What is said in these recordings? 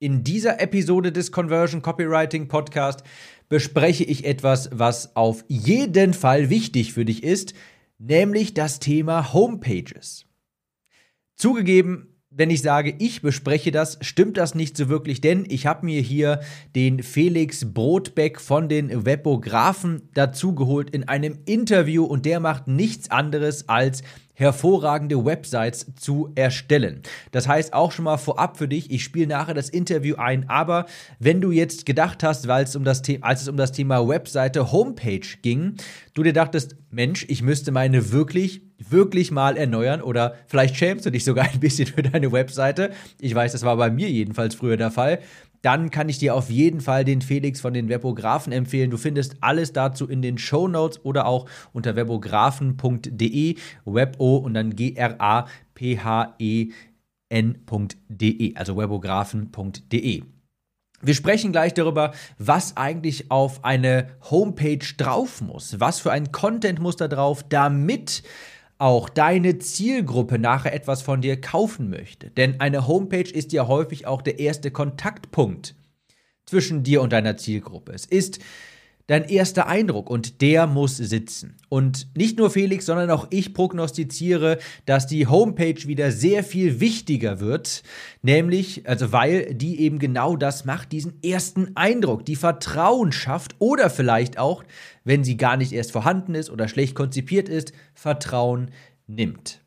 In dieser Episode des Conversion Copywriting Podcast bespreche ich etwas, was auf jeden Fall wichtig für dich ist, nämlich das Thema Homepages. Zugegeben, wenn ich sage, ich bespreche das, stimmt das nicht so wirklich, denn ich habe mir hier den Felix Brotbeck von den Webografen dazugeholt in einem Interview und der macht nichts anderes als hervorragende Websites zu erstellen. Das heißt auch schon mal vorab für dich, ich spiele nachher das Interview ein, aber wenn du jetzt gedacht hast, weil es um das Thema, als es um das Thema Webseite Homepage ging, du dir dachtest, Mensch, ich müsste meine wirklich wirklich mal erneuern oder vielleicht schämst du dich sogar ein bisschen für deine Webseite. Ich weiß, das war bei mir jedenfalls früher der Fall dann kann ich dir auf jeden Fall den Felix von den Webografen empfehlen. Du findest alles dazu in den Show Notes oder auch unter webografen.de, webo und dann G-R-A-P-H-E-N.de, also webografen.de. Wir sprechen gleich darüber, was eigentlich auf eine Homepage drauf muss. Was für ein Content muss da drauf, damit auch deine Zielgruppe nachher etwas von dir kaufen möchte. Denn eine Homepage ist ja häufig auch der erste Kontaktpunkt zwischen dir und deiner Zielgruppe. Es ist dein erster Eindruck und der muss sitzen. Und nicht nur Felix, sondern auch ich prognostiziere, dass die Homepage wieder sehr viel wichtiger wird, nämlich, also weil die eben genau das macht, diesen ersten Eindruck, die Vertrauen schafft oder vielleicht auch, wenn sie gar nicht erst vorhanden ist oder schlecht konzipiert ist, Vertrauen nimmt.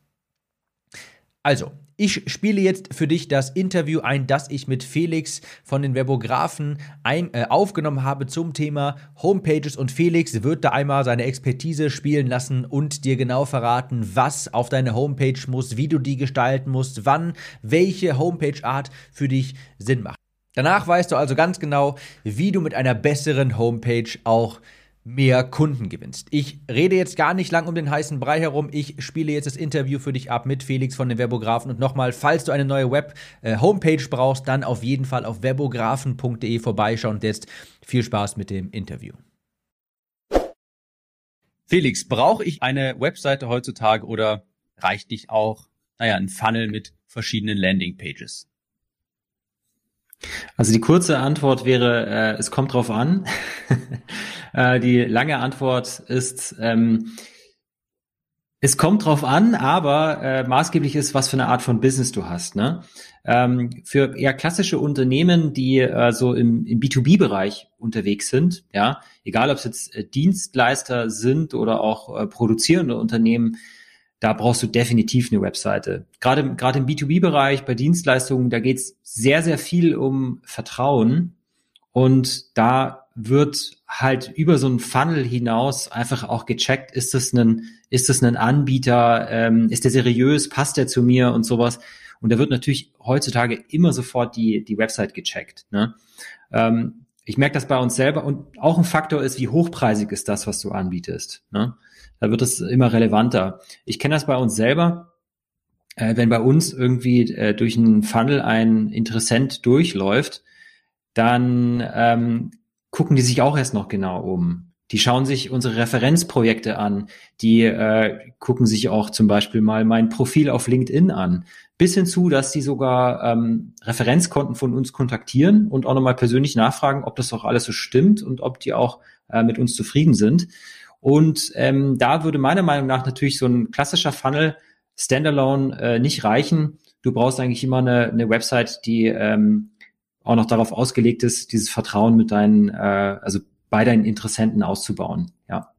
Also, ich spiele jetzt für dich das Interview ein, das ich mit Felix von den Webografen ein, äh, aufgenommen habe zum Thema Homepages. Und Felix wird da einmal seine Expertise spielen lassen und dir genau verraten, was auf deine Homepage muss, wie du die gestalten musst, wann welche Homepage-Art für dich Sinn macht. Danach weißt du also ganz genau, wie du mit einer besseren Homepage auch mehr Kunden gewinnst. Ich rede jetzt gar nicht lang um den heißen Brei herum. Ich spiele jetzt das Interview für dich ab mit Felix von den Webografen. Und nochmal, falls du eine neue Web-Homepage äh, brauchst, dann auf jeden Fall auf webografen.de vorbeischauen. Und jetzt viel Spaß mit dem Interview. Felix, brauche ich eine Webseite heutzutage oder reicht dich auch, naja, ein Funnel mit verschiedenen Landingpages? Also die kurze Antwort wäre, äh, es kommt drauf an. äh, die lange Antwort ist, ähm, es kommt drauf an, aber äh, maßgeblich ist, was für eine Art von Business du hast. Ne? Ähm, für eher klassische Unternehmen, die äh, so im, im B2B-Bereich unterwegs sind, ja, egal ob es jetzt äh, Dienstleister sind oder auch äh, produzierende Unternehmen, da brauchst du definitiv eine Webseite. Gerade, gerade im B2B-Bereich, bei Dienstleistungen, da geht's sehr, sehr viel um Vertrauen. Und da wird halt über so einen Funnel hinaus einfach auch gecheckt, ist das ein, ist das ein Anbieter, ähm, ist der seriös, passt der zu mir und sowas. Und da wird natürlich heutzutage immer sofort die, die Website gecheckt. Ne? Ähm, ich merke das bei uns selber und auch ein Faktor ist, wie hochpreisig ist das, was du anbietest. Ne? Da wird es immer relevanter. Ich kenne das bei uns selber. Äh, wenn bei uns irgendwie äh, durch einen Funnel ein Interessent durchläuft, dann ähm, gucken die sich auch erst noch genau um. Die schauen sich unsere Referenzprojekte an. Die äh, gucken sich auch zum Beispiel mal mein Profil auf LinkedIn an. Bis hinzu, dass die sogar ähm, Referenzkonten von uns kontaktieren und auch nochmal persönlich nachfragen, ob das auch alles so stimmt und ob die auch äh, mit uns zufrieden sind. Und ähm, da würde meiner Meinung nach natürlich so ein klassischer Funnel Standalone äh, nicht reichen. Du brauchst eigentlich immer eine, eine Website, die ähm, auch noch darauf ausgelegt ist, dieses Vertrauen mit deinen, äh, also bei deinen Interessenten auszubauen. Ja.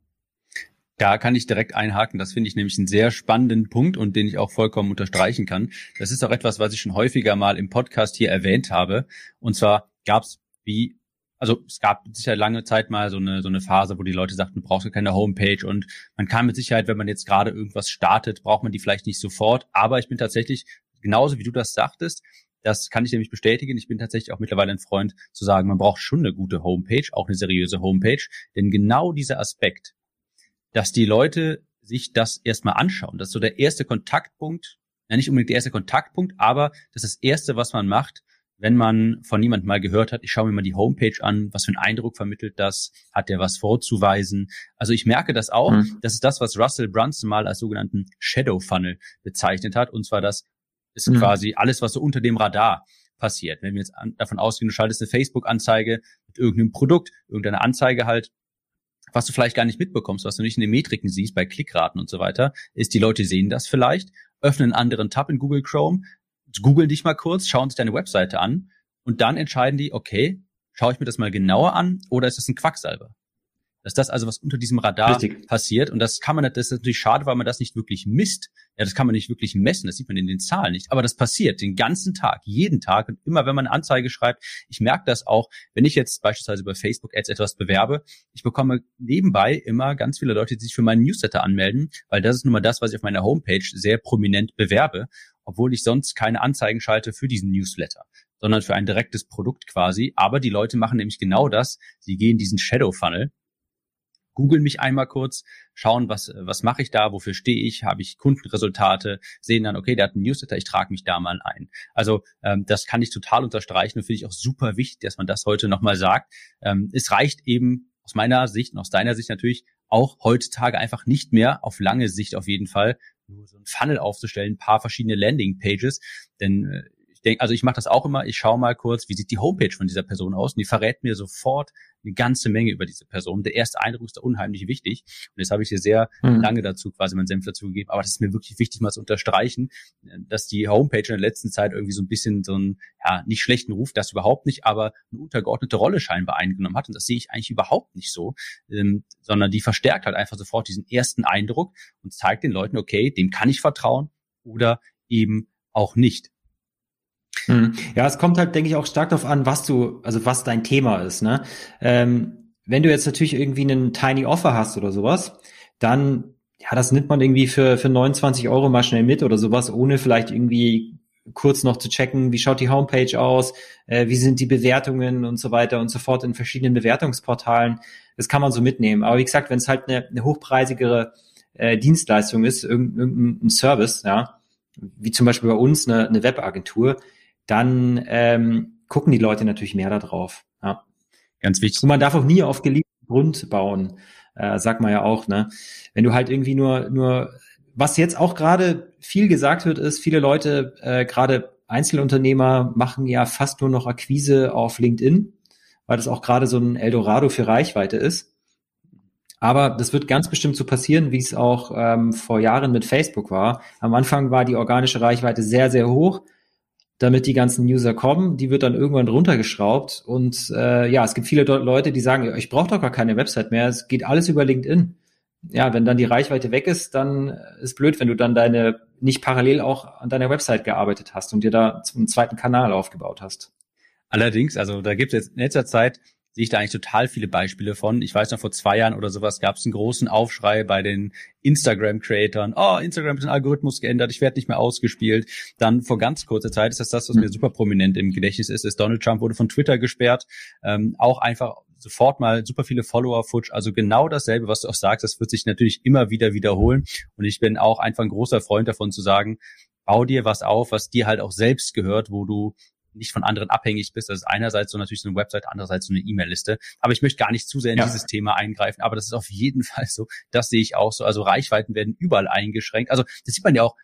Da kann ich direkt einhaken. Das finde ich nämlich einen sehr spannenden Punkt und den ich auch vollkommen unterstreichen kann. Das ist auch etwas, was ich schon häufiger mal im Podcast hier erwähnt habe. Und zwar gab es wie also es gab sicher lange Zeit mal so eine, so eine Phase, wo die Leute sagten, du brauchst ja keine Homepage und man kann mit Sicherheit, wenn man jetzt gerade irgendwas startet, braucht man die vielleicht nicht sofort. Aber ich bin tatsächlich, genauso wie du das sagtest, das kann ich nämlich bestätigen. Ich bin tatsächlich auch mittlerweile ein Freund zu sagen, man braucht schon eine gute Homepage, auch eine seriöse Homepage. Denn genau dieser Aspekt, dass die Leute sich das erstmal anschauen, das ist so der erste Kontaktpunkt, ja nicht unbedingt der erste Kontaktpunkt, aber das ist das erste, was man macht, wenn man von niemandem mal gehört hat, ich schaue mir mal die Homepage an, was für einen Eindruck vermittelt das, hat der was vorzuweisen. Also ich merke das auch, mhm. das ist das, was Russell Brunson mal als sogenannten Shadow Funnel bezeichnet hat, und zwar das ist mhm. quasi alles, was so unter dem Radar passiert. Wenn wir jetzt an, davon ausgehen, du schaltest eine Facebook-Anzeige mit irgendeinem Produkt, irgendeine Anzeige halt, was du vielleicht gar nicht mitbekommst, was du nicht in den Metriken siehst, bei Klickraten und so weiter, ist, die Leute sehen das vielleicht, öffnen einen anderen Tab in Google Chrome, googeln dich mal kurz, schauen sich deine Webseite an und dann entscheiden die, okay, schaue ich mir das mal genauer an oder ist das ein Quacksalber? Dass das also was unter diesem Radar Richtig. passiert und das kann man, das ist natürlich schade, weil man das nicht wirklich misst. Ja, das kann man nicht wirklich messen, das sieht man in den Zahlen nicht. Aber das passiert den ganzen Tag, jeden Tag und immer, wenn man eine Anzeige schreibt. Ich merke das auch, wenn ich jetzt beispielsweise bei Facebook Ads etwas bewerbe. Ich bekomme nebenbei immer ganz viele Leute, die sich für meinen Newsletter anmelden, weil das ist nun mal das, was ich auf meiner Homepage sehr prominent bewerbe, obwohl ich sonst keine Anzeigen schalte für diesen Newsletter sondern für ein direktes Produkt quasi. Aber die Leute machen nämlich genau das. Sie gehen diesen Shadow Funnel googeln mich einmal kurz, schauen, was, was mache ich da, wofür stehe ich, habe ich Kundenresultate, sehen dann, okay, der hat einen Newsletter, ich trage mich da mal ein. Also ähm, das kann ich total unterstreichen und finde ich auch super wichtig, dass man das heute nochmal sagt. Ähm, es reicht eben aus meiner Sicht und aus deiner Sicht natürlich auch heutzutage einfach nicht mehr, auf lange Sicht auf jeden Fall, nur so ein Funnel aufzustellen, ein paar verschiedene Landing-Pages, denn äh, denke, also ich mache das auch immer, ich schaue mal kurz, wie sieht die Homepage von dieser Person aus und die verrät mir sofort eine ganze Menge über diese Person. Der erste Eindruck ist da unheimlich wichtig und jetzt habe ich hier sehr mhm. lange dazu quasi meinen Senf dazu gegeben, aber das ist mir wirklich wichtig mal zu unterstreichen, dass die Homepage in der letzten Zeit irgendwie so ein bisschen so einen, ja, nicht schlechten Ruf, das überhaupt nicht, aber eine untergeordnete Rolle scheinbar eingenommen hat und das sehe ich eigentlich überhaupt nicht so, ähm, sondern die verstärkt halt einfach sofort diesen ersten Eindruck und zeigt den Leuten, okay, dem kann ich vertrauen oder eben auch nicht. Hm. Ja, es kommt halt, denke ich, auch stark darauf an, was du, also was dein Thema ist. Ne? Ähm, wenn du jetzt natürlich irgendwie einen Tiny Offer hast oder sowas, dann, ja, das nimmt man irgendwie für, für 29 Euro mal schnell mit oder sowas, ohne vielleicht irgendwie kurz noch zu checken, wie schaut die Homepage aus, äh, wie sind die Bewertungen und so weiter und so fort in verschiedenen Bewertungsportalen. Das kann man so mitnehmen. Aber wie gesagt, wenn es halt eine, eine hochpreisigere äh, Dienstleistung ist, irgendein, irgendein Service, ja, wie zum Beispiel bei uns eine, eine Webagentur, dann ähm, gucken die Leute natürlich mehr darauf. Ja. Ganz wichtig. Und man darf auch nie auf geliebten Grund bauen, äh, sagt man ja auch. Ne? Wenn du halt irgendwie nur, nur, was jetzt auch gerade viel gesagt wird, ist, viele Leute, äh, gerade Einzelunternehmer, machen ja fast nur noch Akquise auf LinkedIn, weil das auch gerade so ein Eldorado für Reichweite ist. Aber das wird ganz bestimmt so passieren, wie es auch ähm, vor Jahren mit Facebook war. Am Anfang war die organische Reichweite sehr, sehr hoch damit die ganzen User kommen. Die wird dann irgendwann runtergeschraubt. Und äh, ja, es gibt viele Leute, die sagen, ich brauche doch gar keine Website mehr. Es geht alles über LinkedIn. Ja, wenn dann die Reichweite weg ist, dann ist blöd, wenn du dann deine nicht parallel auch an deiner Website gearbeitet hast und dir da einen zweiten Kanal aufgebaut hast. Allerdings, also da gibt es jetzt in letzter Zeit sehe ich da eigentlich total viele Beispiele von. Ich weiß noch, vor zwei Jahren oder sowas gab es einen großen Aufschrei bei den Instagram-Creatoren. Oh, Instagram hat den Algorithmus geändert, ich werde nicht mehr ausgespielt. Dann vor ganz kurzer Zeit ist das das, was mir super prominent im Gedächtnis ist, ist Donald Trump wurde von Twitter gesperrt. Ähm, auch einfach sofort mal super viele Follower futsch. Also genau dasselbe, was du auch sagst, das wird sich natürlich immer wieder wiederholen. Und ich bin auch einfach ein großer Freund davon zu sagen, bau dir was auf, was dir halt auch selbst gehört, wo du nicht von anderen abhängig bist. Das ist einerseits so natürlich so eine Website, andererseits so eine E-Mail-Liste. Aber ich möchte gar nicht zu sehr in ja. dieses Thema eingreifen. Aber das ist auf jeden Fall so. Das sehe ich auch so. Also Reichweiten werden überall eingeschränkt. Also das sieht man ja auch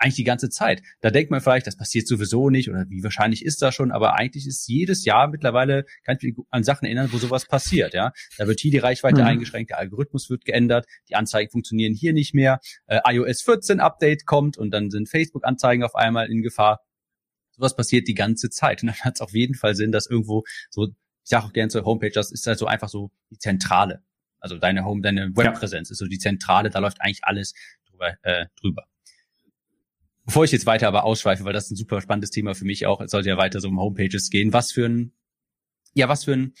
eigentlich die ganze Zeit. Da denkt man vielleicht, das passiert sowieso nicht oder wie wahrscheinlich ist das schon, aber eigentlich ist jedes Jahr mittlerweile, kann ich mich an Sachen erinnern, wo sowas passiert, ja. Da wird hier die Reichweite mhm. eingeschränkt, der Algorithmus wird geändert, die Anzeigen funktionieren hier nicht mehr, äh, iOS 14 Update kommt und dann sind Facebook-Anzeigen auf einmal in Gefahr. Sowas passiert die ganze Zeit. Und dann hat es auf jeden Fall Sinn, dass irgendwo so, ich sage auch gerne zur Homepage, das ist halt so einfach so die Zentrale. Also deine Home, deine Webpräsenz ja. ist so die Zentrale, da läuft eigentlich alles drüber. Äh, drüber. Bevor ich jetzt weiter aber ausschweife, weil das ist ein super spannendes Thema für mich auch, es sollte ja weiter so um Homepages gehen. Was für ein, ja, was für ein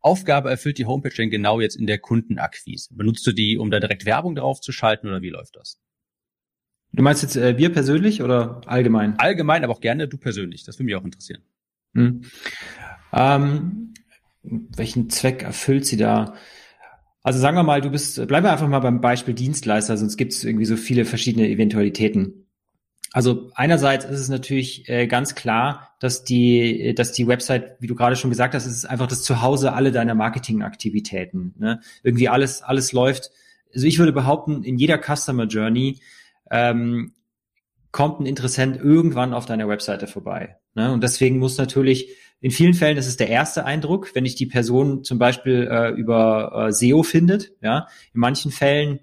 Aufgabe erfüllt die Homepage denn genau jetzt in der Kundenakquise? Benutzt du die, um da direkt Werbung drauf zu schalten oder wie läuft das? Du meinst jetzt äh, wir persönlich oder allgemein? Allgemein, aber auch gerne du persönlich. Das würde mich auch interessieren. Hm. Ähm, welchen Zweck erfüllt sie da? Also sagen wir mal, du bist, bleiben wir einfach mal beim Beispiel Dienstleister, sonst gibt es irgendwie so viele verschiedene Eventualitäten. Also einerseits ist es natürlich äh, ganz klar, dass die, dass die Website, wie du gerade schon gesagt hast, ist einfach das Zuhause alle deiner Marketingaktivitäten. Ne? Irgendwie alles, alles läuft. Also ich würde behaupten, in jeder Customer Journey ähm, kommt ein Interessent irgendwann auf deiner Webseite vorbei. Ne? Und deswegen muss natürlich, in vielen Fällen ist der erste Eindruck, wenn dich die Person zum Beispiel äh, über äh, SEO findet. Ja? In manchen Fällen,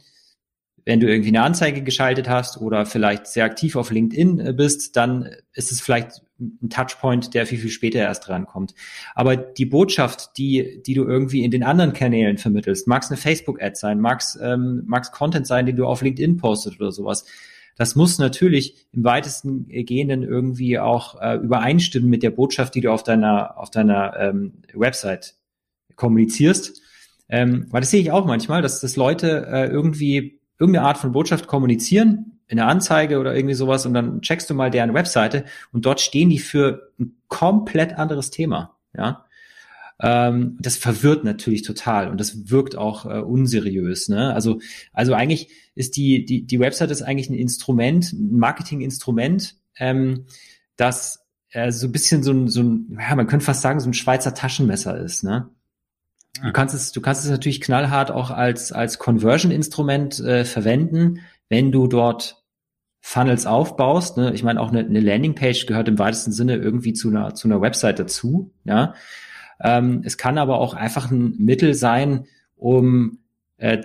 wenn du irgendwie eine Anzeige geschaltet hast oder vielleicht sehr aktiv auf LinkedIn äh, bist, dann ist es vielleicht ein Touchpoint, der viel, viel später erst rankommt. Aber die Botschaft, die, die du irgendwie in den anderen Kanälen vermittelst, mag es eine Facebook-Ad sein, mag es ähm, mag's Content sein, den du auf LinkedIn postest oder sowas, das muss natürlich im weitesten Gehenden irgendwie auch äh, übereinstimmen mit der Botschaft, die du auf deiner, auf deiner ähm, Website kommunizierst. Ähm, weil das sehe ich auch manchmal, dass, dass Leute äh, irgendwie irgendeine Art von Botschaft kommunizieren, in der Anzeige oder irgendwie sowas, und dann checkst du mal deren Webseite und dort stehen die für ein komplett anderes Thema. Ja. Ähm, das verwirrt natürlich total und das wirkt auch äh, unseriös. Ne? Also, also eigentlich ist die, die, die Website ist eigentlich ein Instrument, ein Marketinginstrument, ähm, das äh, so ein bisschen so ein, so ein, ja, man könnte fast sagen, so ein Schweizer Taschenmesser ist. Ne? Du kannst es, du kannst es natürlich knallhart auch als, als Conversion-Instrument äh, verwenden, wenn du dort Funnels aufbaust. Ne? Ich meine, auch eine, eine Landingpage gehört im weitesten Sinne irgendwie zu einer, zu einer Website dazu. Ja? Ähm, es kann aber auch einfach ein Mittel sein, um äh,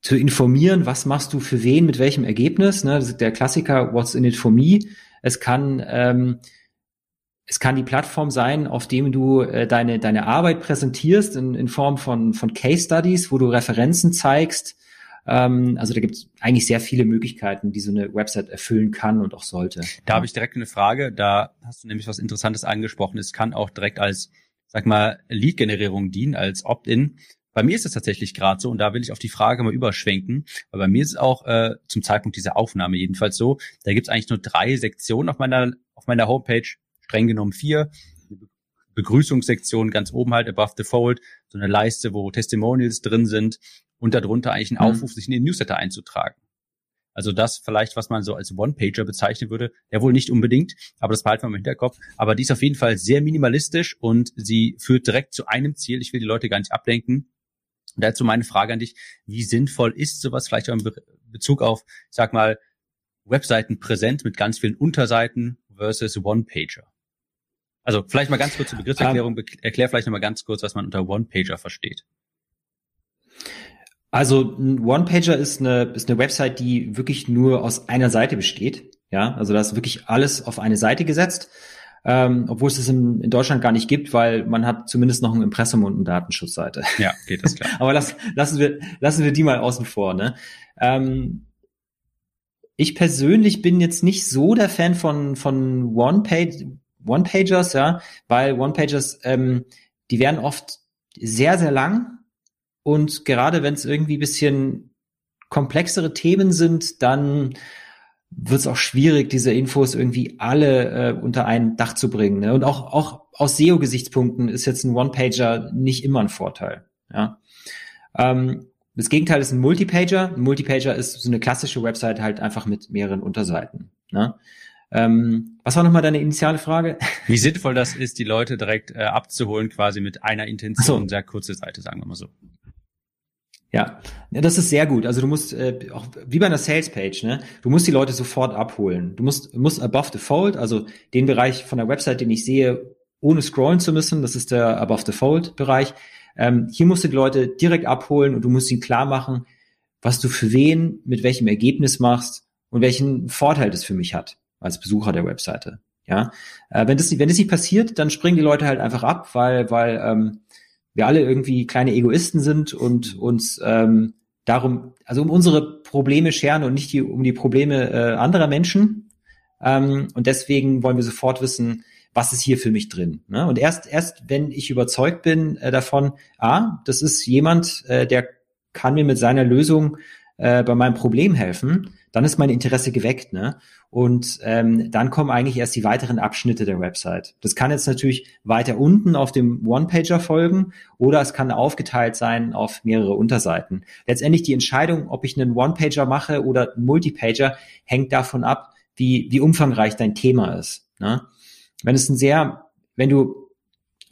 zu informieren, was machst du für wen, mit welchem Ergebnis. Ne? Das ist der Klassiker, what's in it for me. Es kann, ähm, es kann die Plattform sein, auf dem du äh, deine, deine Arbeit präsentierst in, in Form von, von Case Studies, wo du Referenzen zeigst. Ähm, also da gibt es eigentlich sehr viele Möglichkeiten, die so eine Website erfüllen kann und auch sollte. Da habe ich direkt eine Frage. Da hast du nämlich was Interessantes angesprochen. Es kann auch direkt als sag mal, Lead-Generierung dienen als Opt-in. Bei mir ist es tatsächlich gerade so und da will ich auf die Frage mal überschwenken. Weil bei mir ist es auch äh, zum Zeitpunkt dieser Aufnahme jedenfalls so, da gibt es eigentlich nur drei Sektionen auf meiner, auf meiner Homepage, streng genommen vier. Begrüßungssektion ganz oben halt above the fold, so eine Leiste, wo Testimonials drin sind und darunter eigentlich ein mhm. Aufruf, sich in den Newsletter einzutragen. Also das vielleicht, was man so als One-Pager bezeichnen würde, ja wohl nicht unbedingt, aber das behalten wir im Hinterkopf. Aber die ist auf jeden Fall sehr minimalistisch und sie führt direkt zu einem Ziel. Ich will die Leute gar nicht ablenken. Und dazu meine Frage an dich, wie sinnvoll ist sowas vielleicht auch in Bezug auf, ich sag mal, Webseiten präsent mit ganz vielen Unterseiten versus One-Pager? Also vielleicht mal ganz kurz zur Begriffserklärung, um, erklär vielleicht noch mal ganz kurz, was man unter One-Pager versteht. Also ein One-Pager ist eine, ist eine Website, die wirklich nur aus einer Seite besteht. Ja, also da ist wirklich alles auf eine Seite gesetzt, ähm, obwohl es das in, in Deutschland gar nicht gibt, weil man hat zumindest noch ein Impressum und eine Datenschutzseite. Ja, geht das klar. Aber lass, lassen wir lassen wir die mal außen vor. Ne? Ähm, ich persönlich bin jetzt nicht so der Fan von von One-Page One-Pagers, ja, weil One-Pagers ähm, die werden oft sehr sehr lang und gerade wenn es irgendwie bisschen komplexere Themen sind, dann wird es auch schwierig, diese Infos irgendwie alle äh, unter ein Dach zu bringen. Ne? Und auch, auch aus SEO-Gesichtspunkten ist jetzt ein One-Pager nicht immer ein Vorteil. Ja? Ähm, das Gegenteil ist ein Multipager. Ein Multipager ist so eine klassische Website halt einfach mit mehreren Unterseiten. Ne? Ähm, was war nochmal deine initiale Frage? Wie sinnvoll das ist, die Leute direkt äh, abzuholen, quasi mit einer Intention, so. sehr kurze Seite, sagen wir mal so. Ja, das ist sehr gut. Also du musst äh, auch wie bei einer Sales Page, ne? Du musst die Leute sofort abholen. Du musst musst above the fold, also den Bereich von der Website, den ich sehe, ohne scrollen zu müssen, das ist der above the fold Bereich. Ähm, hier musst du die Leute direkt abholen und du musst ihnen klar machen, was du für wen mit welchem Ergebnis machst und welchen Vorteil das für mich hat als Besucher der Webseite. Ja, äh, wenn das wenn das nicht passiert, dann springen die Leute halt einfach ab, weil weil ähm, wir alle irgendwie kleine Egoisten sind und uns ähm, darum, also um unsere Probleme scheren und nicht die, um die Probleme äh, anderer Menschen. Ähm, und deswegen wollen wir sofort wissen, was ist hier für mich drin. Ne? Und erst, erst wenn ich überzeugt bin äh, davon, ah, das ist jemand, äh, der kann mir mit seiner Lösung äh, bei meinem Problem helfen, dann ist mein Interesse geweckt, ne? Und ähm, dann kommen eigentlich erst die weiteren Abschnitte der Website. Das kann jetzt natürlich weiter unten auf dem One-Pager folgen oder es kann aufgeteilt sein auf mehrere Unterseiten. Letztendlich die Entscheidung, ob ich einen One-Pager mache oder einen Multipager, hängt davon ab, wie, wie umfangreich dein Thema ist. Ne? Wenn es ein sehr, wenn du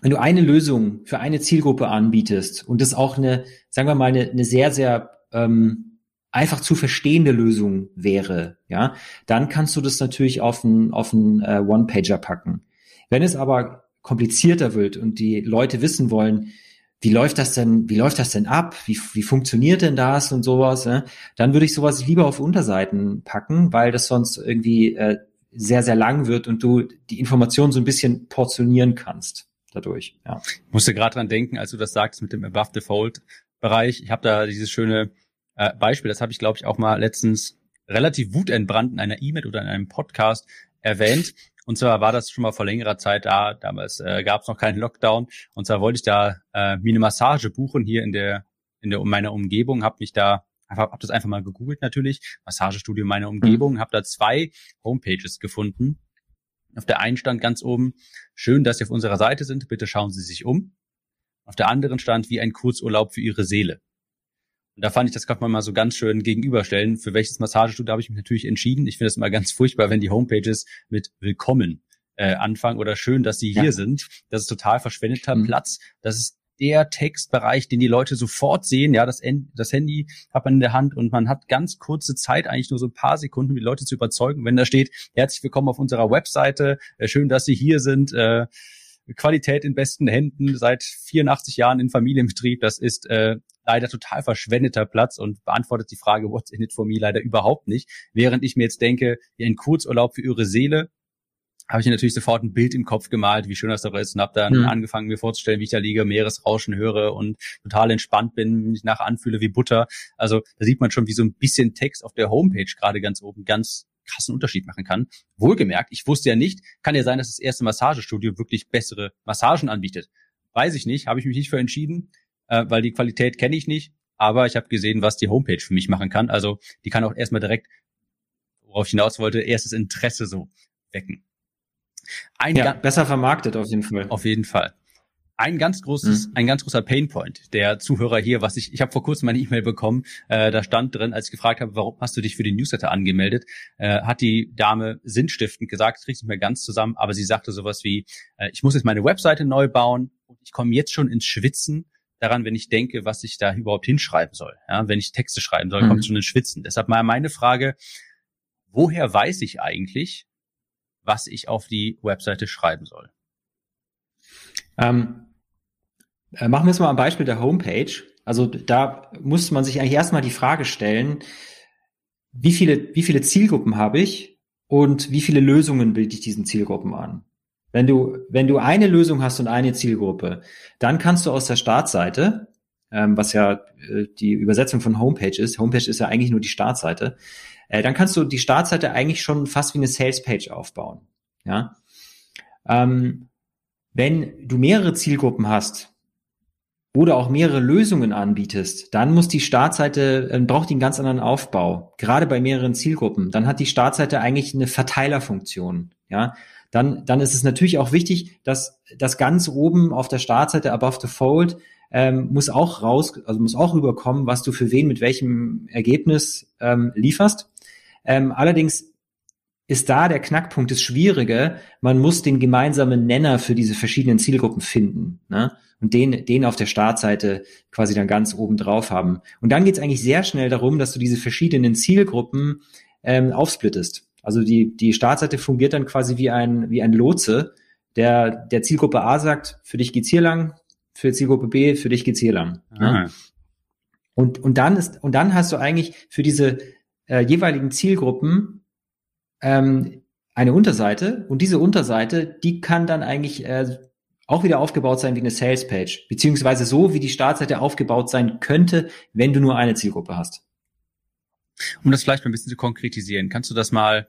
wenn du eine Lösung für eine Zielgruppe anbietest und das auch eine, sagen wir mal, eine, eine sehr, sehr ähm, einfach zu verstehende Lösung wäre, ja, dann kannst du das natürlich auf einen auf einen äh, One-Pager packen. Wenn es aber komplizierter wird und die Leute wissen wollen, wie läuft das denn, wie läuft das denn ab? Wie, wie funktioniert denn das und sowas? Ne? Dann würde ich sowas lieber auf Unterseiten packen, weil das sonst irgendwie äh, sehr, sehr lang wird und du die Informationen so ein bisschen portionieren kannst dadurch. Ja. Ich musste gerade dran denken, als du das sagst mit dem Above the Fold Bereich. Ich habe da dieses schöne äh, Beispiel, das habe ich glaube ich auch mal letztens relativ wutentbrannt in einer E-Mail oder in einem Podcast erwähnt. Und zwar war das schon mal vor längerer Zeit da. Damals äh, gab es noch keinen Lockdown. Und zwar wollte ich da äh, mir eine Massage buchen hier in der in der meiner Umgebung. Habe mich da einfach hab das einfach mal gegoogelt natürlich. Massagestudio meiner Umgebung. Mhm. Habe da zwei Homepages gefunden. Auf der einen stand ganz oben: Schön, dass Sie auf unserer Seite sind. Bitte schauen Sie sich um. Auf der anderen stand wie ein Kurzurlaub für Ihre Seele. Und da fand ich, das kann man mal so ganz schön gegenüberstellen. Für welches Massagestudio habe ich mich natürlich entschieden. Ich finde es immer ganz furchtbar, wenn die Homepages mit Willkommen äh, anfangen oder schön, dass Sie hier ja. sind. Das ist total verschwendeter mhm. Platz. Das ist der Textbereich, den die Leute sofort sehen. Ja, das, das Handy hat man in der Hand und man hat ganz kurze Zeit, eigentlich nur so ein paar Sekunden, die Leute zu überzeugen. Wenn da steht, herzlich willkommen auf unserer Webseite, äh, schön, dass Sie hier sind. Äh, Qualität in besten Händen, seit 84 Jahren in Familienbetrieb. Das ist äh, leider total verschwendeter Platz und beantwortet die Frage What's in it for me leider überhaupt nicht. Während ich mir jetzt denke, wie ein Kurzurlaub für ihre Seele, habe ich natürlich sofort ein Bild im Kopf gemalt, wie schön das da ist und habe dann mhm. angefangen, mir vorzustellen, wie ich da liege, Meeresrauschen höre und total entspannt bin, mich nachher anfühle wie Butter. Also da sieht man schon, wie so ein bisschen Text auf der Homepage gerade ganz oben ganz krassen Unterschied machen kann. Wohlgemerkt, ich wusste ja nicht, kann ja sein, dass das erste Massagestudio wirklich bessere Massagen anbietet. Weiß ich nicht, habe ich mich nicht für entschieden, äh, weil die Qualität kenne ich nicht. Aber ich habe gesehen, was die Homepage für mich machen kann. Also die kann auch erstmal direkt, worauf ich hinaus wollte, erstes Interesse so wecken. Ein ja, besser vermarktet auf jeden Fall. Auf jeden Fall. Ein ganz großes, mhm. ein ganz großer Painpoint der Zuhörer hier, was ich, ich habe vor kurzem meine E-Mail bekommen, äh, da stand drin, als ich gefragt habe, warum hast du dich für den Newsletter angemeldet, äh, hat die Dame sinnstiftend gesagt, kriegst nicht mehr ganz zusammen, aber sie sagte sowas wie, äh, ich muss jetzt meine Webseite neu bauen und ich komme jetzt schon ins Schwitzen daran, wenn ich denke, was ich da überhaupt hinschreiben soll. Ja, wenn ich Texte schreiben soll, mhm. kommt schon ins Schwitzen. Deshalb mal meine Frage, woher weiß ich eigentlich, was ich auf die Webseite schreiben soll? Ähm, äh, machen wir jetzt mal ein Beispiel der Homepage. Also da muss man sich eigentlich erstmal die Frage stellen, wie viele, wie viele Zielgruppen habe ich und wie viele Lösungen bilde ich diesen Zielgruppen an? Wenn du, wenn du eine Lösung hast und eine Zielgruppe, dann kannst du aus der Startseite, ähm, was ja äh, die Übersetzung von Homepage ist, Homepage ist ja eigentlich nur die Startseite, äh, dann kannst du die Startseite eigentlich schon fast wie eine Salespage aufbauen. Ja. Ähm, wenn du mehrere Zielgruppen hast, oder auch mehrere Lösungen anbietest, dann muss die Startseite, äh, braucht die einen ganz anderen Aufbau. Gerade bei mehreren Zielgruppen. Dann hat die Startseite eigentlich eine Verteilerfunktion. Ja, dann, dann ist es natürlich auch wichtig, dass das ganz oben auf der Startseite above the fold ähm, muss auch raus, also muss auch rüberkommen, was du für wen mit welchem Ergebnis ähm, lieferst. Ähm, allerdings ist da der Knackpunkt, das Schwierige. Man muss den gemeinsamen Nenner für diese verschiedenen Zielgruppen finden. Ne? Und den, den auf der Startseite quasi dann ganz oben drauf haben. Und dann geht es eigentlich sehr schnell darum, dass du diese verschiedenen Zielgruppen ähm, aufsplittest. Also die, die Startseite fungiert dann quasi wie ein, wie ein Lotse, der der Zielgruppe A sagt, für dich geht's hier lang, für Zielgruppe B, für dich geht's hier lang. Ne? Und, und dann ist, und dann hast du eigentlich für diese äh, jeweiligen Zielgruppen ähm, eine Unterseite und diese Unterseite, die kann dann eigentlich äh, auch wieder aufgebaut sein wie eine Sales Page, beziehungsweise so, wie die Startseite aufgebaut sein könnte, wenn du nur eine Zielgruppe hast. Um das vielleicht mal ein bisschen zu konkretisieren, kannst du das mal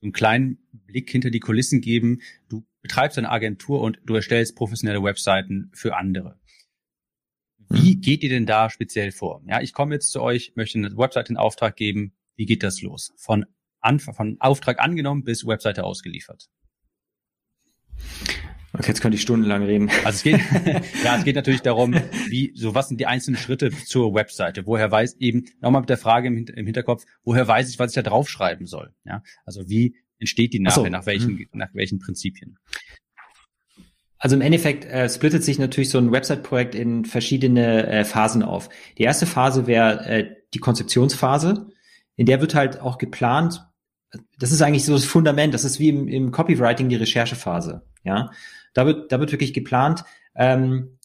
so einen kleinen Blick hinter die Kulissen geben? Du betreibst eine Agentur und du erstellst professionelle Webseiten für andere. Wie mhm. geht ihr denn da speziell vor? Ja, ich komme jetzt zu euch, möchte eine Webseite in Auftrag geben. Wie geht das los? Von Anfang, von Auftrag angenommen bis Webseite ausgeliefert. Okay, jetzt könnte ich stundenlang reden. Also es geht, ja, es geht natürlich darum, wie, so was sind die einzelnen Schritte zur Webseite? Woher weiß eben, nochmal mit der Frage im, im Hinterkopf, woher weiß ich, was ich da draufschreiben soll? Ja, also wie entsteht die nachher, so. nach welchen, hm. nach welchen Prinzipien? also im Endeffekt äh, splittet sich natürlich so ein Website-Projekt in verschiedene äh, Phasen auf. Die erste Phase wäre äh, die Konzeptionsphase. In der wird halt auch geplant, das ist eigentlich so das Fundament, das ist wie im, im Copywriting die Recherchephase. Ja, da wird, da wird wirklich geplant, ähm,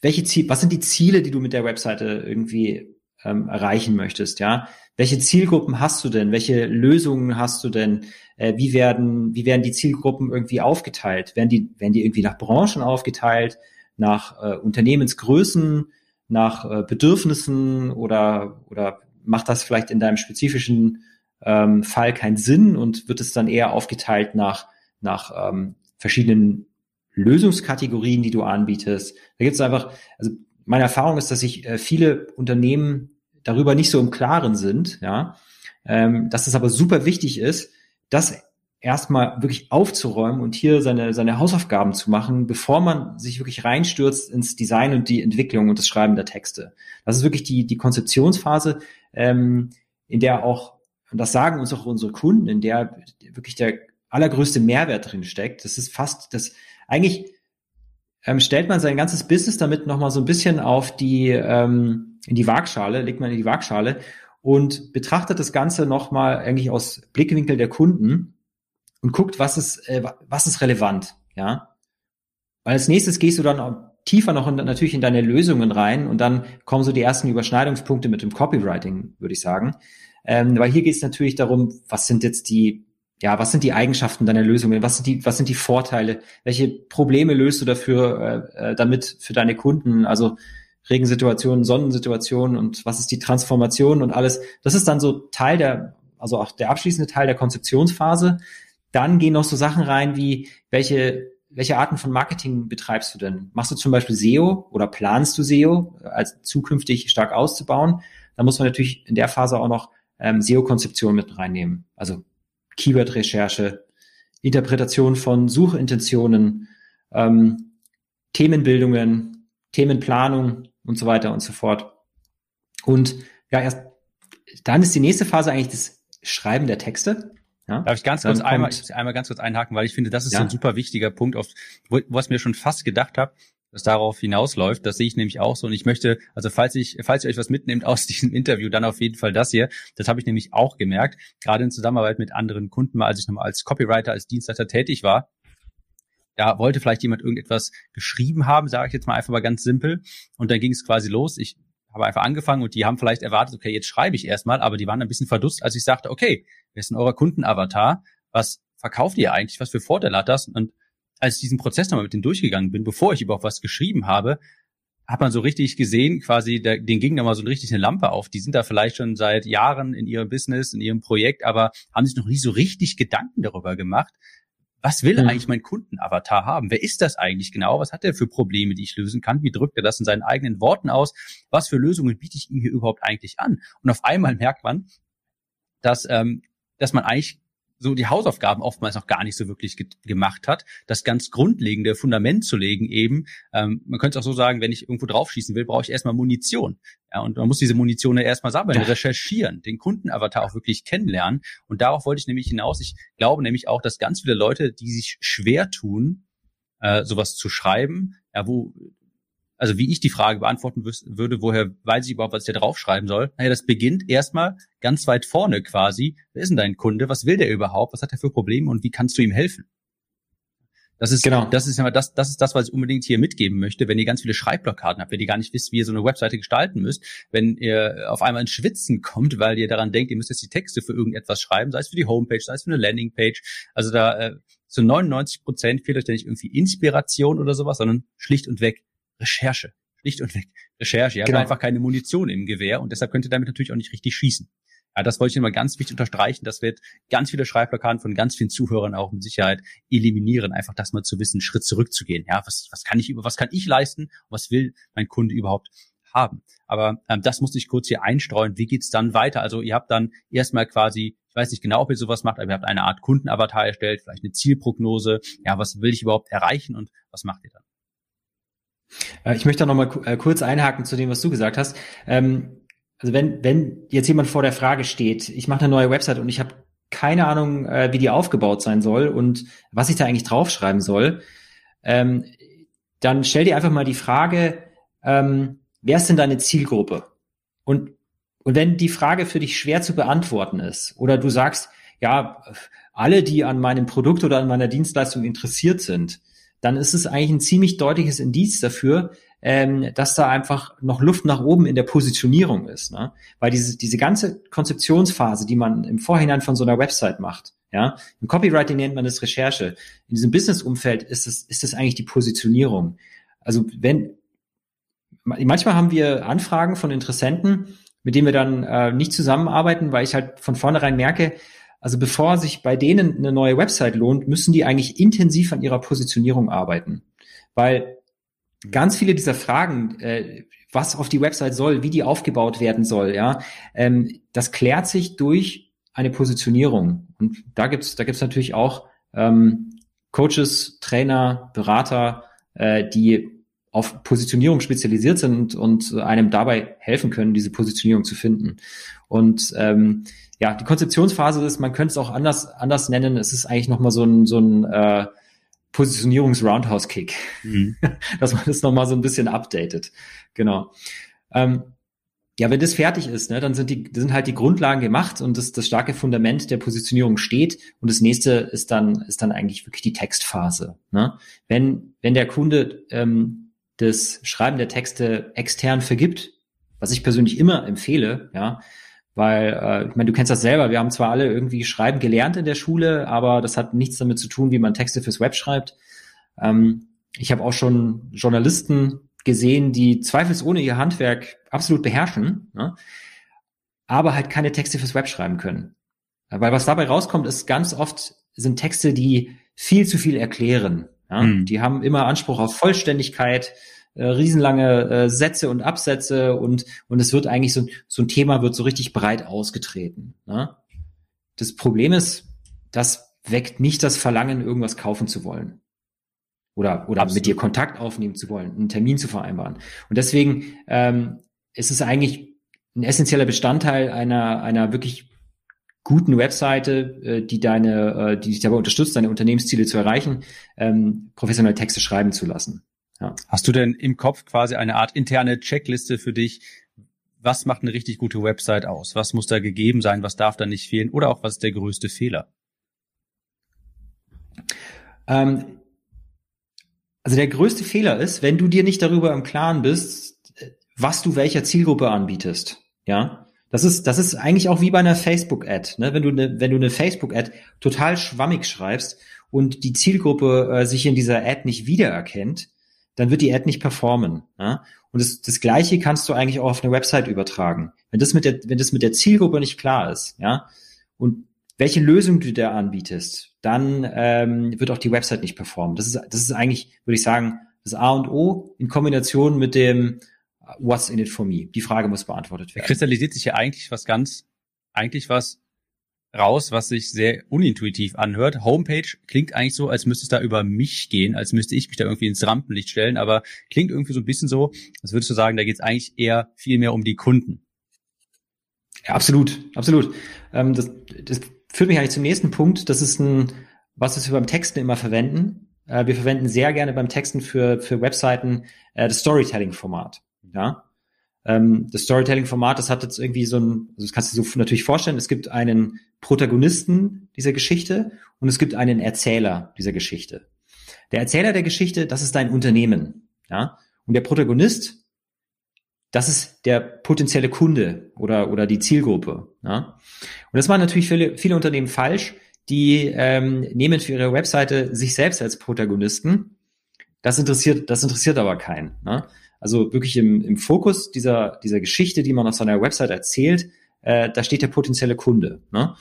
welche Ziel, was sind die Ziele, die du mit der Webseite irgendwie ähm, erreichen möchtest, ja? Welche Zielgruppen hast du denn? Welche Lösungen hast du denn? Äh, wie werden, wie werden die Zielgruppen irgendwie aufgeteilt? Werden die, werden die irgendwie nach Branchen aufgeteilt, nach äh, Unternehmensgrößen, nach äh, Bedürfnissen oder, oder macht das vielleicht in deinem spezifischen ähm, Fall keinen Sinn und wird es dann eher aufgeteilt nach, nach ähm, verschiedenen Lösungskategorien, die du anbietest? Da gibt es einfach, also meine Erfahrung ist, dass sich äh, viele Unternehmen darüber nicht so im Klaren sind, ja, ähm, dass es aber super wichtig ist, das erstmal wirklich aufzuräumen und hier seine, seine Hausaufgaben zu machen, bevor man sich wirklich reinstürzt ins Design und die Entwicklung und das Schreiben der Texte. Das ist wirklich die, die Konzeptionsphase, ähm, in der auch, und das sagen uns auch unsere Kunden, in der wirklich der allergrößte Mehrwert drin steckt. Das ist fast das, eigentlich ähm, stellt man sein ganzes Business damit nochmal so ein bisschen auf die, ähm, in die Waagschale, legt man in die Waagschale und betrachtet das Ganze nochmal eigentlich aus Blickwinkel der Kunden und guckt, was ist, äh, was ist relevant, ja. Weil als nächstes gehst du dann tiefer noch in, natürlich in deine Lösungen rein und dann kommen so die ersten Überschneidungspunkte mit dem Copywriting, würde ich sagen. Ähm, weil hier geht es natürlich darum, was sind jetzt die ja, was sind die Eigenschaften deiner Lösungen? Was sind die, was sind die Vorteile? Welche Probleme löst du dafür, äh, äh, damit für deine Kunden? Also Regensituationen, Sonnensituationen und was ist die Transformation und alles. Das ist dann so Teil der, also auch der abschließende Teil der Konzeptionsphase. Dann gehen noch so Sachen rein wie, welche, welche Arten von Marketing betreibst du denn? Machst du zum Beispiel SEO oder planst du SEO als zukünftig stark auszubauen? Da muss man natürlich in der Phase auch noch ähm, SEO-Konzeption mit reinnehmen. Also Keyword-Recherche, Interpretation von Suchintentionen, ähm, Themenbildungen, Themenplanung und so weiter und so fort. Und ja, erst dann ist die nächste Phase eigentlich das Schreiben der Texte. Ja, Darf ich ganz kurz einmal, einmal ganz kurz einhaken, weil ich finde, das ist ja. ein super wichtiger Punkt, auf, wo, was mir schon fast gedacht habe, das darauf hinausläuft. Das sehe ich nämlich auch so. Und ich möchte, also falls ich, falls ihr euch was mitnehmt aus diesem Interview, dann auf jeden Fall das hier. Das habe ich nämlich auch gemerkt, gerade in Zusammenarbeit mit anderen Kunden, als ich nochmal als Copywriter, als Dienstleister tätig war. Da wollte vielleicht jemand irgendetwas geschrieben haben, sage ich jetzt mal einfach mal ganz simpel. Und dann ging es quasi los. Ich habe einfach angefangen und die haben vielleicht erwartet, okay, jetzt schreibe ich erstmal, aber die waren ein bisschen verdutzt, als ich sagte, okay, wer ist denn euer Kundenavatar? Was verkauft ihr eigentlich? Was für Vorteile hat das? Und als ich diesen Prozess nochmal mit denen durchgegangen bin, bevor ich überhaupt was geschrieben habe, hat man so richtig gesehen, quasi, da, denen ging da mal so richtig eine Lampe auf. Die sind da vielleicht schon seit Jahren in ihrem Business, in ihrem Projekt, aber haben sich noch nie so richtig Gedanken darüber gemacht, was will mhm. eigentlich mein Kundenavatar haben? Wer ist das eigentlich genau? Was hat er für Probleme, die ich lösen kann? Wie drückt er das in seinen eigenen Worten aus? Was für Lösungen biete ich ihm hier überhaupt eigentlich an? Und auf einmal merkt man, dass, ähm, dass man eigentlich so die Hausaufgaben oftmals noch gar nicht so wirklich ge gemacht hat, das ganz grundlegende Fundament zu legen eben. Ähm, man könnte auch so sagen, wenn ich irgendwo draufschießen will, brauche ich erstmal Munition. Ja, und man muss diese Munition ja erstmal sammeln, recherchieren, den Kundenavatar auch wirklich kennenlernen. Und darauf wollte ich nämlich hinaus. Ich glaube nämlich auch, dass ganz viele Leute, die sich schwer tun, äh, sowas zu schreiben, ja, wo also wie ich die Frage beantworten würde, woher weiß ich überhaupt, was ich da draufschreiben soll? Naja, das beginnt erstmal ganz weit vorne quasi. Wer ist denn dein Kunde? Was will der überhaupt? Was hat er für Probleme und wie kannst du ihm helfen? Das ist, genau. das ist ja das, das ist das, was ich unbedingt hier mitgeben möchte. Wenn ihr ganz viele Schreibblockaden habt, wenn ihr gar nicht wisst, wie ihr so eine Webseite gestalten müsst, wenn ihr auf einmal ins Schwitzen kommt, weil ihr daran denkt, ihr müsst jetzt die Texte für irgendetwas schreiben, sei es für die Homepage, sei es für eine Landingpage. Also da, äh, zu 99 Prozent fehlt euch da nicht irgendwie Inspiration oder sowas, sondern schlicht und weg Recherche. Schlicht und weg. Recherche. Ihr genau. habt einfach keine Munition im Gewehr und deshalb könnt ihr damit natürlich auch nicht richtig schießen. Ja, das wollte ich immer ganz wichtig unterstreichen. Das wird ganz viele Schreibblockaden von ganz vielen Zuhörern auch mit Sicherheit eliminieren. Einfach das mal zu wissen, einen Schritt zurückzugehen. Ja, was, was kann ich über, was kann ich leisten? Was will mein Kunde überhaupt haben? Aber ähm, das musste ich kurz hier einstreuen. Wie geht's dann weiter? Also ihr habt dann erstmal quasi, ich weiß nicht genau, ob ihr sowas macht, aber ihr habt eine Art Kundenavatar erstellt, vielleicht eine Zielprognose. Ja, was will ich überhaupt erreichen und was macht ihr dann? Äh, ich möchte noch mal äh, kurz einhaken zu dem, was du gesagt hast. Ähm, also wenn, wenn jetzt jemand vor der Frage steht, ich mache eine neue Website und ich habe keine Ahnung, äh, wie die aufgebaut sein soll und was ich da eigentlich draufschreiben soll, ähm, dann stell dir einfach mal die Frage, ähm, wer ist denn deine Zielgruppe? Und, und wenn die Frage für dich schwer zu beantworten ist oder du sagst, ja, alle, die an meinem Produkt oder an meiner Dienstleistung interessiert sind, dann ist es eigentlich ein ziemlich deutliches Indiz dafür, ähm, dass da einfach noch Luft nach oben in der Positionierung ist. Ne? Weil diese, diese ganze Konzeptionsphase, die man im Vorhinein von so einer Website macht, ja, im Copywriting nennt man das Recherche. In diesem Business-Umfeld ist es, ist es eigentlich die Positionierung. Also wenn, manchmal haben wir Anfragen von Interessenten, mit denen wir dann äh, nicht zusammenarbeiten, weil ich halt von vornherein merke, also bevor sich bei denen eine neue Website lohnt, müssen die eigentlich intensiv an ihrer Positionierung arbeiten. Weil ganz viele dieser Fragen, äh, was auf die Website soll, wie die aufgebaut werden soll, ja, ähm, das klärt sich durch eine Positionierung. Und da gibt's, da gibt's natürlich auch ähm, Coaches, Trainer, Berater, äh, die auf Positionierung spezialisiert sind und, und einem dabei helfen können, diese Positionierung zu finden. Und ähm, ja, die Konzeptionsphase ist, man könnte es auch anders, anders nennen, es ist eigentlich nochmal so ein, so ein äh, Positionierungs-Roundhouse-Kick, mhm. dass man das nochmal so ein bisschen updatet. Genau. Ähm, ja, wenn das fertig ist, ne, dann sind die sind halt die Grundlagen gemacht und das, das starke Fundament der Positionierung steht und das nächste ist dann ist dann eigentlich wirklich die Textphase. Ne? Wenn wenn der Kunde ähm, das Schreiben der Texte extern vergibt, was ich persönlich immer empfehle, ja, weil äh, ich meine, du kennst das selber. Wir haben zwar alle irgendwie Schreiben gelernt in der Schule, aber das hat nichts damit zu tun, wie man Texte fürs Web schreibt. Ähm, ich habe auch schon Journalisten gesehen, die zweifelsohne ihr Handwerk absolut beherrschen, ne? aber halt keine Texte fürs Web schreiben können. Weil was dabei rauskommt, ist ganz oft sind Texte, die viel zu viel erklären. Ja? Mhm. Die haben immer Anspruch auf Vollständigkeit, äh, riesenlange äh, Sätze und Absätze und und es wird eigentlich so, so ein Thema wird so richtig breit ausgetreten. Ne? Das Problem ist, das weckt nicht das Verlangen, irgendwas kaufen zu wollen oder, oder mit dir Kontakt aufnehmen zu wollen, einen Termin zu vereinbaren. Und deswegen ähm, ist es eigentlich ein essentieller Bestandteil einer, einer wirklich guten Webseite, äh, die deine, äh, die dich dabei unterstützt, deine Unternehmensziele zu erreichen, ähm, professionelle Texte schreiben zu lassen. Ja. Hast du denn im Kopf quasi eine Art interne Checkliste für dich? Was macht eine richtig gute Website aus? Was muss da gegeben sein? Was darf da nicht fehlen? Oder auch was ist der größte Fehler? Ähm, also der größte Fehler ist, wenn du dir nicht darüber im Klaren bist, was du welcher Zielgruppe anbietest. Ja, das ist, das ist eigentlich auch wie bei einer Facebook-Ad. Ne? Wenn du eine, wenn du eine Facebook-Ad total schwammig schreibst und die Zielgruppe äh, sich in dieser Ad nicht wiedererkennt, dann wird die Ad nicht performen. Ja? Und das, das Gleiche kannst du eigentlich auch auf eine Website übertragen. Wenn das mit der, wenn das mit der Zielgruppe nicht klar ist, ja, und welche Lösung du da anbietest, dann ähm, wird auch die Website nicht performen. Das ist, das ist eigentlich, würde ich sagen, das A und O in Kombination mit dem What's in it for me? Die Frage muss beantwortet werden. Kristallisiert sich ja eigentlich was ganz, eigentlich was raus, was sich sehr unintuitiv anhört. Homepage klingt eigentlich so, als müsste es da über mich gehen, als müsste ich mich da irgendwie ins Rampenlicht stellen, aber klingt irgendwie so ein bisschen so, als würdest du sagen, da geht es eigentlich eher viel mehr um die Kunden. Ja, absolut, absolut. Ähm, das, das führt mich eigentlich zum nächsten Punkt. Das ist ein, was wir beim Texten immer verwenden. Äh, wir verwenden sehr gerne beim Texten für, für Webseiten äh, das Storytelling-Format. Ja. Ähm, das Storytelling-Format, das hat jetzt irgendwie so ein, also das kannst du dir so natürlich vorstellen, es gibt einen Protagonisten dieser Geschichte und es gibt einen Erzähler dieser Geschichte. Der Erzähler der Geschichte, das ist dein Unternehmen. Ja. Und der Protagonist, das ist der potenzielle Kunde oder, oder die Zielgruppe. Ja? Und das machen natürlich viele, viele Unternehmen falsch. Die ähm, nehmen für ihre Webseite sich selbst als Protagonisten. Das interessiert, das interessiert aber keinen. Ne? Also wirklich im, im Fokus dieser, dieser Geschichte, die man auf seiner Website erzählt, äh, da steht der potenzielle Kunde. Ne?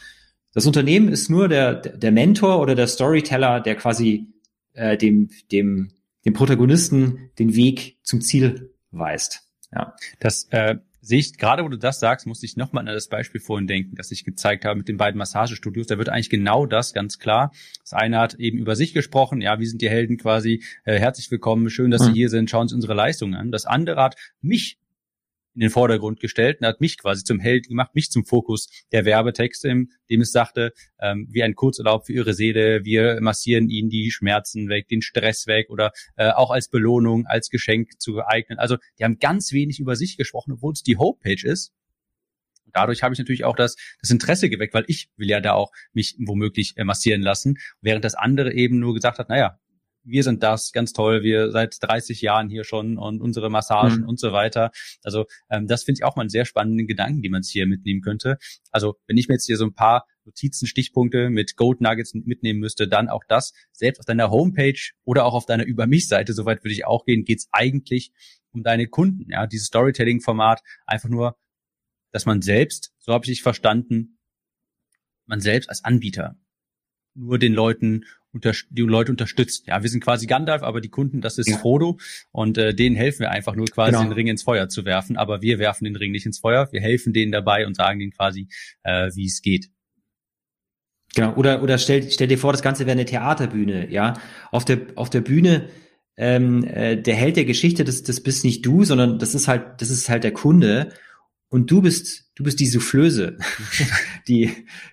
Das Unternehmen ist nur der, der Mentor oder der Storyteller, der quasi äh, dem, dem, dem Protagonisten den Weg zum Ziel weist. Ja, das äh, sehe ich, gerade wo du das sagst, musste ich nochmal an das Beispiel vorhin denken, das ich gezeigt habe mit den beiden Massagestudios. Da wird eigentlich genau das ganz klar. Das eine hat eben über sich gesprochen, ja, wie sind die Helden quasi, äh, herzlich willkommen, schön, dass Sie hm. hier sind, schauen Sie unsere Leistungen an. Das andere hat mich in den Vordergrund gestellt und hat mich quasi zum Held gemacht, mich zum Fokus der Werbetexte, in dem es sagte, ähm, wie ein Kurzurlaub für ihre Seele, wir massieren ihnen die Schmerzen weg, den Stress weg oder äh, auch als Belohnung, als Geschenk zu eignen. Also die haben ganz wenig über sich gesprochen, obwohl es die Homepage ist. Dadurch habe ich natürlich auch das, das Interesse geweckt, weil ich will ja da auch mich womöglich äh, massieren lassen, während das andere eben nur gesagt hat, naja, wir sind das, ganz toll, wir seit 30 Jahren hier schon und unsere Massagen mhm. und so weiter. Also ähm, das finde ich auch mal einen sehr spannenden Gedanken, die man hier mitnehmen könnte. Also wenn ich mir jetzt hier so ein paar Notizen, Stichpunkte mit Gold Nuggets mitnehmen müsste, dann auch das. Selbst auf deiner Homepage oder auch auf deiner Über mich-Seite, soweit würde ich auch gehen, geht es eigentlich um deine Kunden. Ja, dieses Storytelling-Format einfach nur, dass man selbst, so habe ich dich verstanden, man selbst als Anbieter nur den Leuten die Leute unterstützt. Ja, wir sind quasi Gandalf, aber die Kunden, das ist ja. Frodo und äh, denen helfen wir einfach nur quasi genau. den Ring ins Feuer zu werfen, aber wir werfen den Ring nicht ins Feuer, wir helfen denen dabei und sagen denen quasi, äh, wie es geht. Genau, oder oder stell, stell dir vor, das Ganze wäre eine Theaterbühne, ja. Auf der auf der Bühne ähm, äh, der Held der Geschichte, das das bist nicht du, sondern das ist halt das ist halt der Kunde und du bist du bist die Soufflöse, die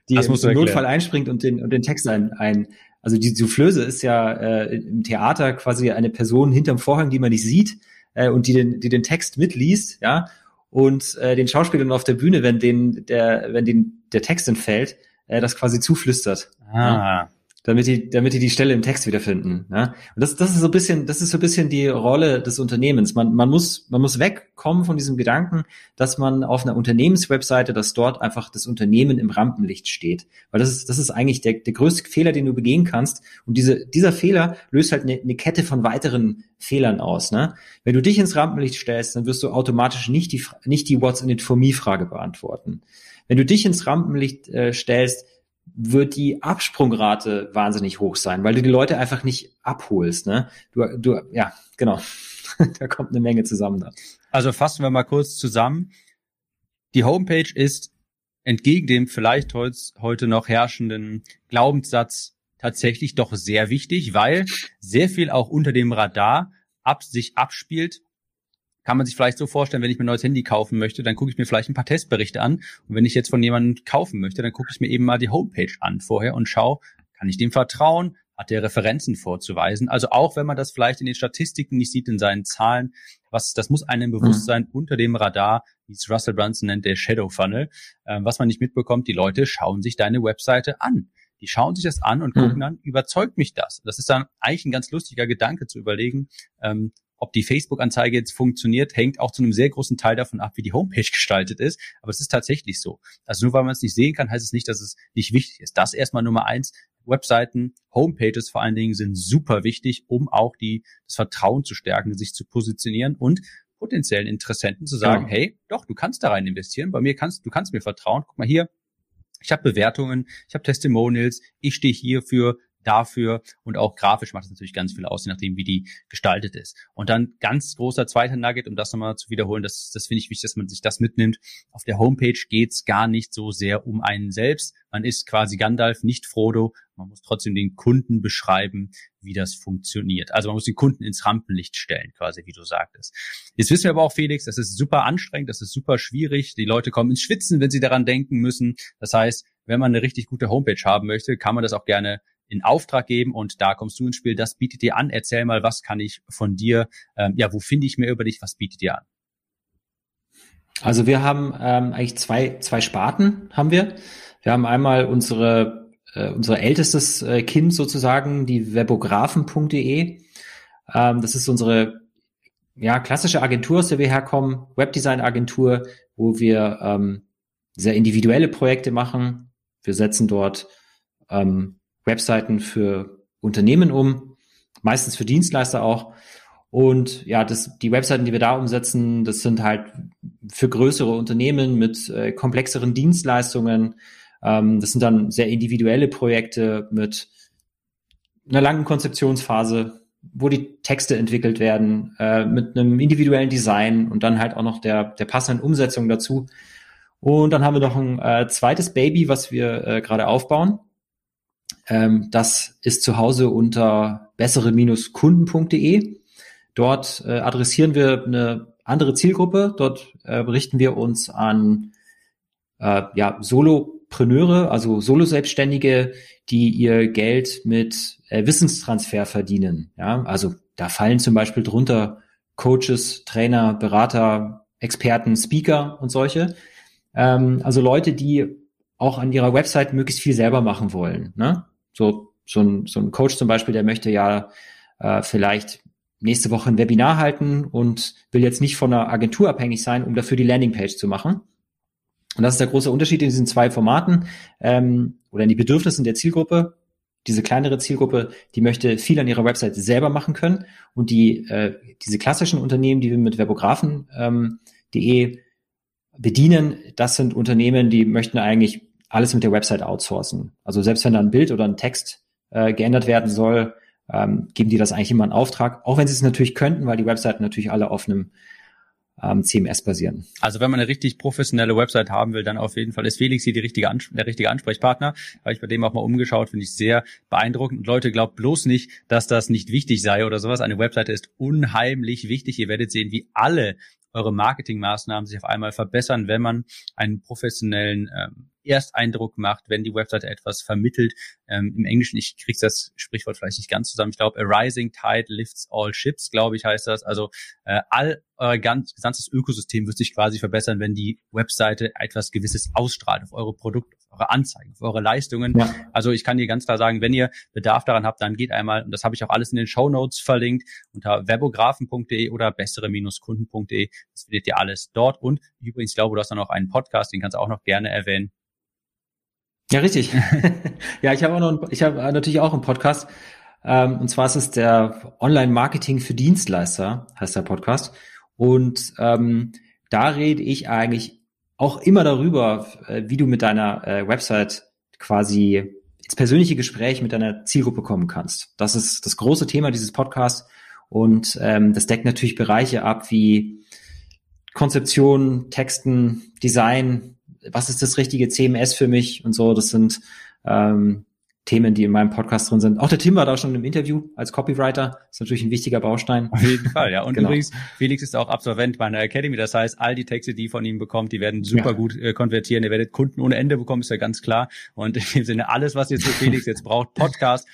die im Notfall einspringt und den und den Text ein, ein also die Soufflöse ist ja äh, im Theater quasi eine Person hinterm Vorhang, die man nicht sieht äh, und die den, die den Text mitliest, ja. Und äh, den Schauspielern auf der Bühne, wenn den der, wenn den der Text entfällt, äh, das quasi zuflüstert. Ah. Ja damit die, damit die die Stelle im Text wiederfinden. Ja? Und das, das ist so ein bisschen, das ist so ein bisschen die Rolle des Unternehmens. Man, man muss, man muss wegkommen von diesem Gedanken, dass man auf einer Unternehmenswebseite, dass dort einfach das Unternehmen im Rampenlicht steht. Weil das ist, das ist eigentlich der, der größte Fehler, den du begehen kannst. Und diese, dieser Fehler löst halt eine, eine Kette von weiteren Fehlern aus. Ne? Wenn du dich ins Rampenlicht stellst, dann wirst du automatisch nicht die, nicht die What's in it for me Frage beantworten. Wenn du dich ins Rampenlicht äh, stellst, wird die Absprungrate wahnsinnig hoch sein, weil du die Leute einfach nicht abholst. Ne? Du, du, ja, genau. da kommt eine Menge zusammen da. Also fassen wir mal kurz zusammen. Die Homepage ist entgegen dem vielleicht heute noch herrschenden Glaubenssatz tatsächlich doch sehr wichtig, weil sehr viel auch unter dem Radar ab sich abspielt kann man sich vielleicht so vorstellen, wenn ich mir ein neues Handy kaufen möchte, dann gucke ich mir vielleicht ein paar Testberichte an. Und wenn ich jetzt von jemandem kaufen möchte, dann gucke ich mir eben mal die Homepage an vorher und schaue, kann ich dem vertrauen? Hat der Referenzen vorzuweisen? Also auch wenn man das vielleicht in den Statistiken nicht sieht, in seinen Zahlen, was, das muss einem bewusst mhm. sein, unter dem Radar, wie es Russell Brunson nennt, der Shadow Funnel, äh, was man nicht mitbekommt, die Leute schauen sich deine Webseite an. Die schauen sich das an und gucken mhm. dann, überzeugt mich das? Das ist dann eigentlich ein ganz lustiger Gedanke zu überlegen, ähm, ob die Facebook-Anzeige jetzt funktioniert, hängt auch zu einem sehr großen Teil davon ab, wie die Homepage gestaltet ist. Aber es ist tatsächlich so. Also nur weil man es nicht sehen kann, heißt es nicht, dass es nicht wichtig ist. Das erstmal Nummer eins. Webseiten, Homepages vor allen Dingen sind super wichtig, um auch die, das Vertrauen zu stärken, sich zu positionieren und potenziellen Interessenten zu sagen, ja. hey, doch, du kannst da rein investieren, bei mir kannst, du kannst mir vertrauen. Guck mal hier, ich habe Bewertungen, ich habe Testimonials, ich stehe hier für dafür und auch grafisch macht es natürlich ganz viel aus, je nachdem, wie die gestaltet ist. Und dann ganz großer zweiter Nugget, um das nochmal zu wiederholen, das, das finde ich wichtig, dass man sich das mitnimmt. Auf der Homepage geht's gar nicht so sehr um einen selbst. Man ist quasi Gandalf, nicht Frodo. Man muss trotzdem den Kunden beschreiben, wie das funktioniert. Also man muss den Kunden ins Rampenlicht stellen, quasi, wie du sagtest. Jetzt wissen wir aber auch, Felix, das ist super anstrengend, das ist super schwierig. Die Leute kommen ins Schwitzen, wenn sie daran denken müssen. Das heißt, wenn man eine richtig gute Homepage haben möchte, kann man das auch gerne in Auftrag geben und da kommst du ins Spiel. Das bietet dir an. Erzähl mal, was kann ich von dir, ähm, ja, wo finde ich mehr über dich? Was bietet dir an? Also wir haben ähm, eigentlich zwei, zwei Sparten haben wir. Wir haben einmal unsere, äh, unser ältestes äh, Kind sozusagen, die webografen.de. Ähm, das ist unsere ja, klassische Agentur, aus der wir herkommen, Webdesign-Agentur, wo wir ähm, sehr individuelle Projekte machen. Wir setzen dort ähm, Webseiten für Unternehmen um, meistens für Dienstleister auch. Und ja, das, die Webseiten, die wir da umsetzen, das sind halt für größere Unternehmen mit äh, komplexeren Dienstleistungen. Ähm, das sind dann sehr individuelle Projekte mit einer langen Konzeptionsphase, wo die Texte entwickelt werden, äh, mit einem individuellen Design und dann halt auch noch der, der passenden Umsetzung dazu. Und dann haben wir noch ein äh, zweites Baby, was wir äh, gerade aufbauen. Ähm, das ist zu Hause unter bessere-kunden.de. Dort äh, adressieren wir eine andere Zielgruppe. Dort äh, richten wir uns an äh, ja, Solopreneure, also Solo-Selbstständige, die ihr Geld mit äh, Wissenstransfer verdienen. Ja, also da fallen zum Beispiel drunter Coaches, Trainer, Berater, Experten, Speaker und solche. Ähm, also Leute, die auch an ihrer Website möglichst viel selber machen wollen. Ne? So, so, ein, so ein Coach zum Beispiel, der möchte ja äh, vielleicht nächste Woche ein Webinar halten und will jetzt nicht von einer Agentur abhängig sein, um dafür die Landingpage zu machen. Und das ist der große Unterschied in diesen zwei Formaten ähm, oder in die Bedürfnissen der Zielgruppe. Diese kleinere Zielgruppe, die möchte viel an ihrer Website selber machen können und die äh, diese klassischen Unternehmen, die wir mit Webografen.de ähm, bedienen, das sind Unternehmen, die möchten eigentlich alles mit der Website outsourcen. Also selbst wenn da ein Bild oder ein Text äh, geändert werden soll, ähm, geben die das eigentlich immer in Auftrag, auch wenn sie es natürlich könnten, weil die Webseiten natürlich alle auf einem ähm, CMS basieren. Also wenn man eine richtig professionelle Website haben will, dann auf jeden Fall ist Felix hier die richtige der richtige Ansprechpartner. Habe ich bei dem auch mal umgeschaut, finde ich sehr beeindruckend. Und Leute, glaubt bloß nicht, dass das nicht wichtig sei oder sowas. Eine Webseite ist unheimlich wichtig. Ihr werdet sehen, wie alle eure Marketingmaßnahmen sich auf einmal verbessern, wenn man einen professionellen ähm, Ersteindruck macht, wenn die Webseite etwas vermittelt. Ähm, Im Englischen, ich kriege das Sprichwort vielleicht nicht ganz zusammen. Ich glaube, a rising tide lifts all ships, glaube ich, heißt das. Also äh, all euer ganz, gesamtes Ökosystem wird sich quasi verbessern, wenn die Webseite etwas Gewisses ausstrahlt auf eure Produkte, auf eure Anzeigen, auf eure Leistungen. Ja. Also ich kann dir ganz klar sagen, wenn ihr Bedarf daran habt, dann geht einmal, und das habe ich auch alles in den Show Notes verlinkt, unter webografen.de oder bessere-kunden.de. Das findet ihr alles dort. Und übrigens, ich glaube, du hast dann noch einen Podcast, den kannst du auch noch gerne erwähnen. Ja, richtig. ja, ich habe auch noch, einen, ich habe natürlich auch einen Podcast. Ähm, und zwar ist es der Online-Marketing für Dienstleister, heißt der Podcast. Und ähm, da rede ich eigentlich auch immer darüber, äh, wie du mit deiner äh, Website quasi ins persönliche Gespräch mit deiner Zielgruppe kommen kannst. Das ist das große Thema dieses Podcasts. Und ähm, das deckt natürlich Bereiche ab wie Konzeption, Texten, Design, was ist das richtige CMS für mich und so. Das sind ähm, Themen, die in meinem Podcast drin sind. Auch der Tim war da schon im Interview als Copywriter. Das ist natürlich ein wichtiger Baustein. Auf jeden Fall, ja. Und genau. übrigens, Felix ist auch Absolvent meiner Academy. Das heißt, all die Texte, die von ihm bekommt, die werden super ja. gut äh, konvertieren. Ihr werdet Kunden ohne Ende bekommen, ist ja ganz klar. Und in dem Sinne, alles, was jetzt für Felix jetzt braucht, Podcast,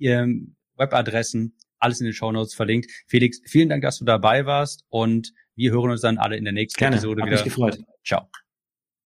ähm, Webadressen, alles in den Show Notes verlinkt. Felix, vielen Dank, dass du dabei warst und wir hören uns dann alle in der nächsten Gerne. Episode Hab wieder. Mich gefreut. Ciao.